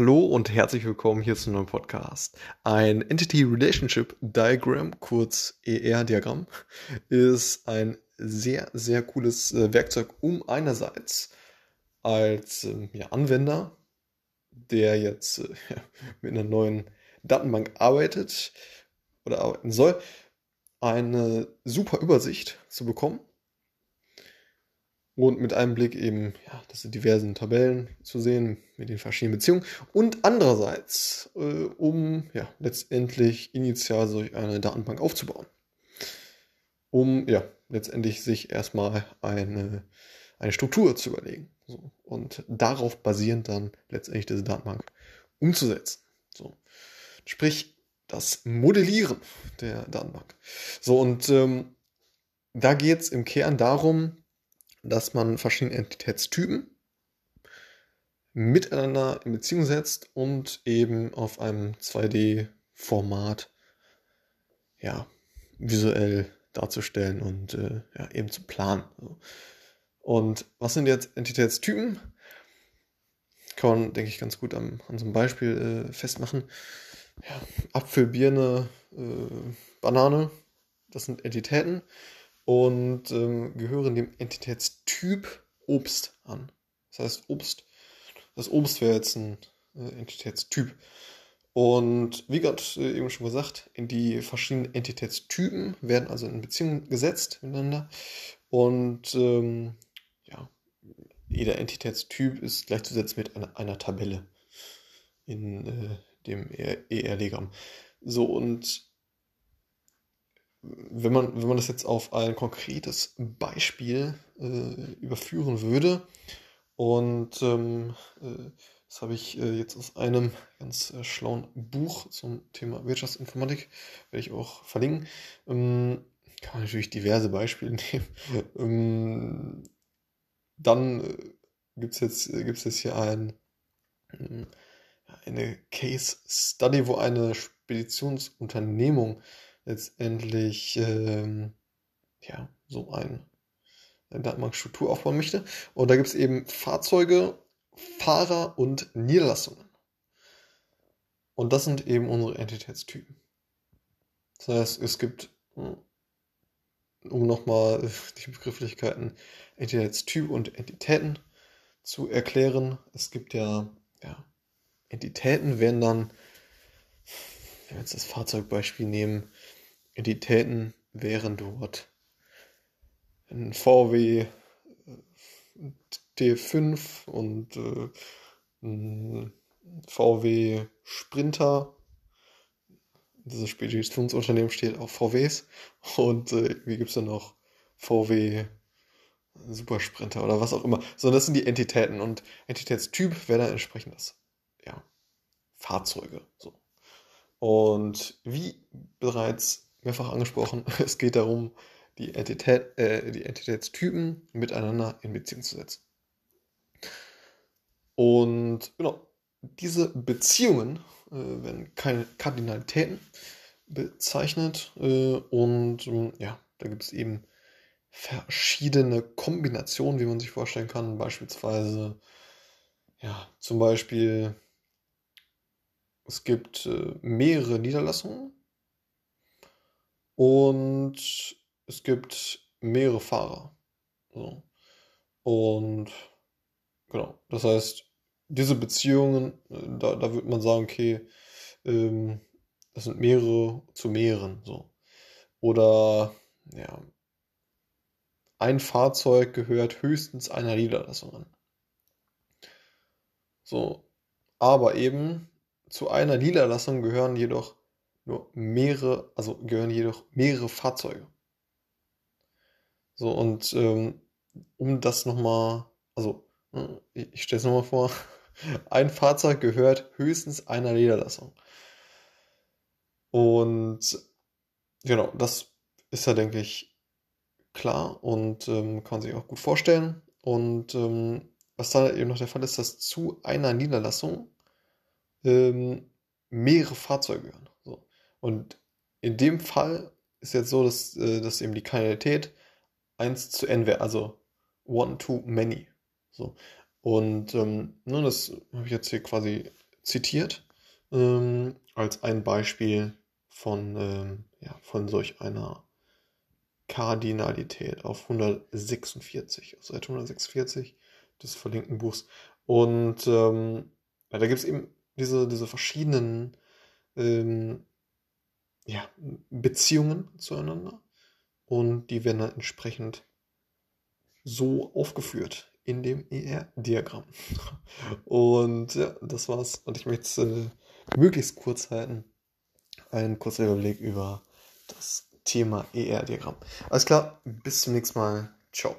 Hallo und herzlich willkommen hier zu einem Podcast. Ein Entity Relationship Diagram, kurz ER-Diagramm, ist ein sehr, sehr cooles äh, Werkzeug, um einerseits als äh, ja, Anwender, der jetzt äh, mit einer neuen Datenbank arbeitet oder arbeiten soll, eine super Übersicht zu bekommen und mit einem Blick eben, ja, das sind diversen Tabellen zu sehen mit den verschiedenen Beziehungen. Und andererseits, äh, um ja, letztendlich initial solch eine Datenbank aufzubauen. Um ja, letztendlich sich erstmal eine, eine Struktur zu überlegen. So. Und darauf basierend dann letztendlich diese Datenbank umzusetzen. So. Sprich, das Modellieren der Datenbank. So, und ähm, da geht es im Kern darum, dass man verschiedene Entitätstypen miteinander in Beziehung setzt und eben auf einem 2D-Format ja, visuell darzustellen und äh, ja, eben zu planen. Und was sind jetzt Entitätstypen? Kann man, denke ich, ganz gut an, an so einem Beispiel äh, festmachen. Ja, Apfel, Birne, äh, Banane, das sind Entitäten und ähm, gehören dem Entitätstyp Obst an. Das heißt, Obst, das Obst wäre jetzt ein äh, Entitätstyp. Und wie gerade äh, eben schon gesagt, die verschiedenen Entitätstypen werden also in Beziehung gesetzt miteinander. Und ähm, ja, jeder Entitätstyp ist gleichzusetzen mit einer, einer Tabelle in äh, dem ER-Diagramm. So, und wenn man, wenn man das jetzt auf ein konkretes Beispiel äh, überführen würde, und ähm, äh, das habe ich äh, jetzt aus einem ganz äh, schlauen Buch zum Thema Wirtschaftsinformatik, werde ich auch verlinken. Ähm, kann man natürlich diverse Beispiele nehmen. ähm, dann äh, gibt es jetzt, gibt's jetzt hier ein, äh, eine Case Study, wo eine Speditionsunternehmung letztendlich ähm, ja, so ein, eine Datenbankstruktur aufbauen möchte. Und da gibt es eben Fahrzeuge, Fahrer und Niederlassungen. Und das sind eben unsere Entitätstypen. Das heißt, es gibt, hm, um nochmal die Begrifflichkeiten Entitätstyp und Entitäten zu erklären, es gibt ja, ja Entitäten werden dann, wenn wir jetzt das Fahrzeugbeispiel nehmen, Entitäten wären dort ein VW T5 und äh, ein VW Sprinter. Dieses Speditionsunternehmen steht auf VWs. Und äh, wie gibt es denn noch VW Supersprinter oder was auch immer. So, das sind die Entitäten. Und Entitätstyp wäre dann entsprechend das, ja, Fahrzeuge. So. Und wie bereits mehrfach angesprochen. Es geht darum, die, Entität, äh, die Entitätstypen miteinander in Beziehung zu setzen. Und genau, diese Beziehungen äh, werden keine Kardinalitäten bezeichnet. Äh, und ähm, ja, da gibt es eben verschiedene Kombinationen, wie man sich vorstellen kann. Beispielsweise, ja, zum Beispiel, es gibt äh, mehrere Niederlassungen und es gibt mehrere Fahrer. So. Und genau, das heißt, diese Beziehungen, äh, da, da würde man sagen, okay, ähm, das sind mehrere zu mehreren. So. Oder ja, ein Fahrzeug gehört höchstens einer Niederlassung an. So, aber eben zu einer Niederlassung gehören jedoch nur mehrere, also gehören jedoch mehrere Fahrzeuge. So, und ähm, um das nochmal, also hm, ich stelle es nochmal vor, ein Fahrzeug gehört höchstens einer Niederlassung. Und genau, das ist ja, denke ich, klar und ähm, kann sich auch gut vorstellen. Und ähm, was da eben noch der Fall ist, dass zu einer Niederlassung ähm, mehrere Fahrzeuge gehören. Und in dem Fall ist jetzt so, dass, äh, dass eben die Kanalität 1 zu n wäre, also one to many. So. Und ähm, ne, das habe ich jetzt hier quasi zitiert ähm, als ein Beispiel von, ähm, ja, von solch einer Kardinalität auf 146, auf Seite 146 des verlinkten Buchs. Und ähm, ja, da gibt es eben diese, diese verschiedenen ähm, ja, Beziehungen zueinander und die werden dann entsprechend so aufgeführt in dem ER-Diagramm. Und ja, das war's. Und ich möchte es äh, möglichst kurz halten. Ein kurzer Überblick über das Thema ER-Diagramm. Alles klar, bis zum nächsten Mal. Ciao.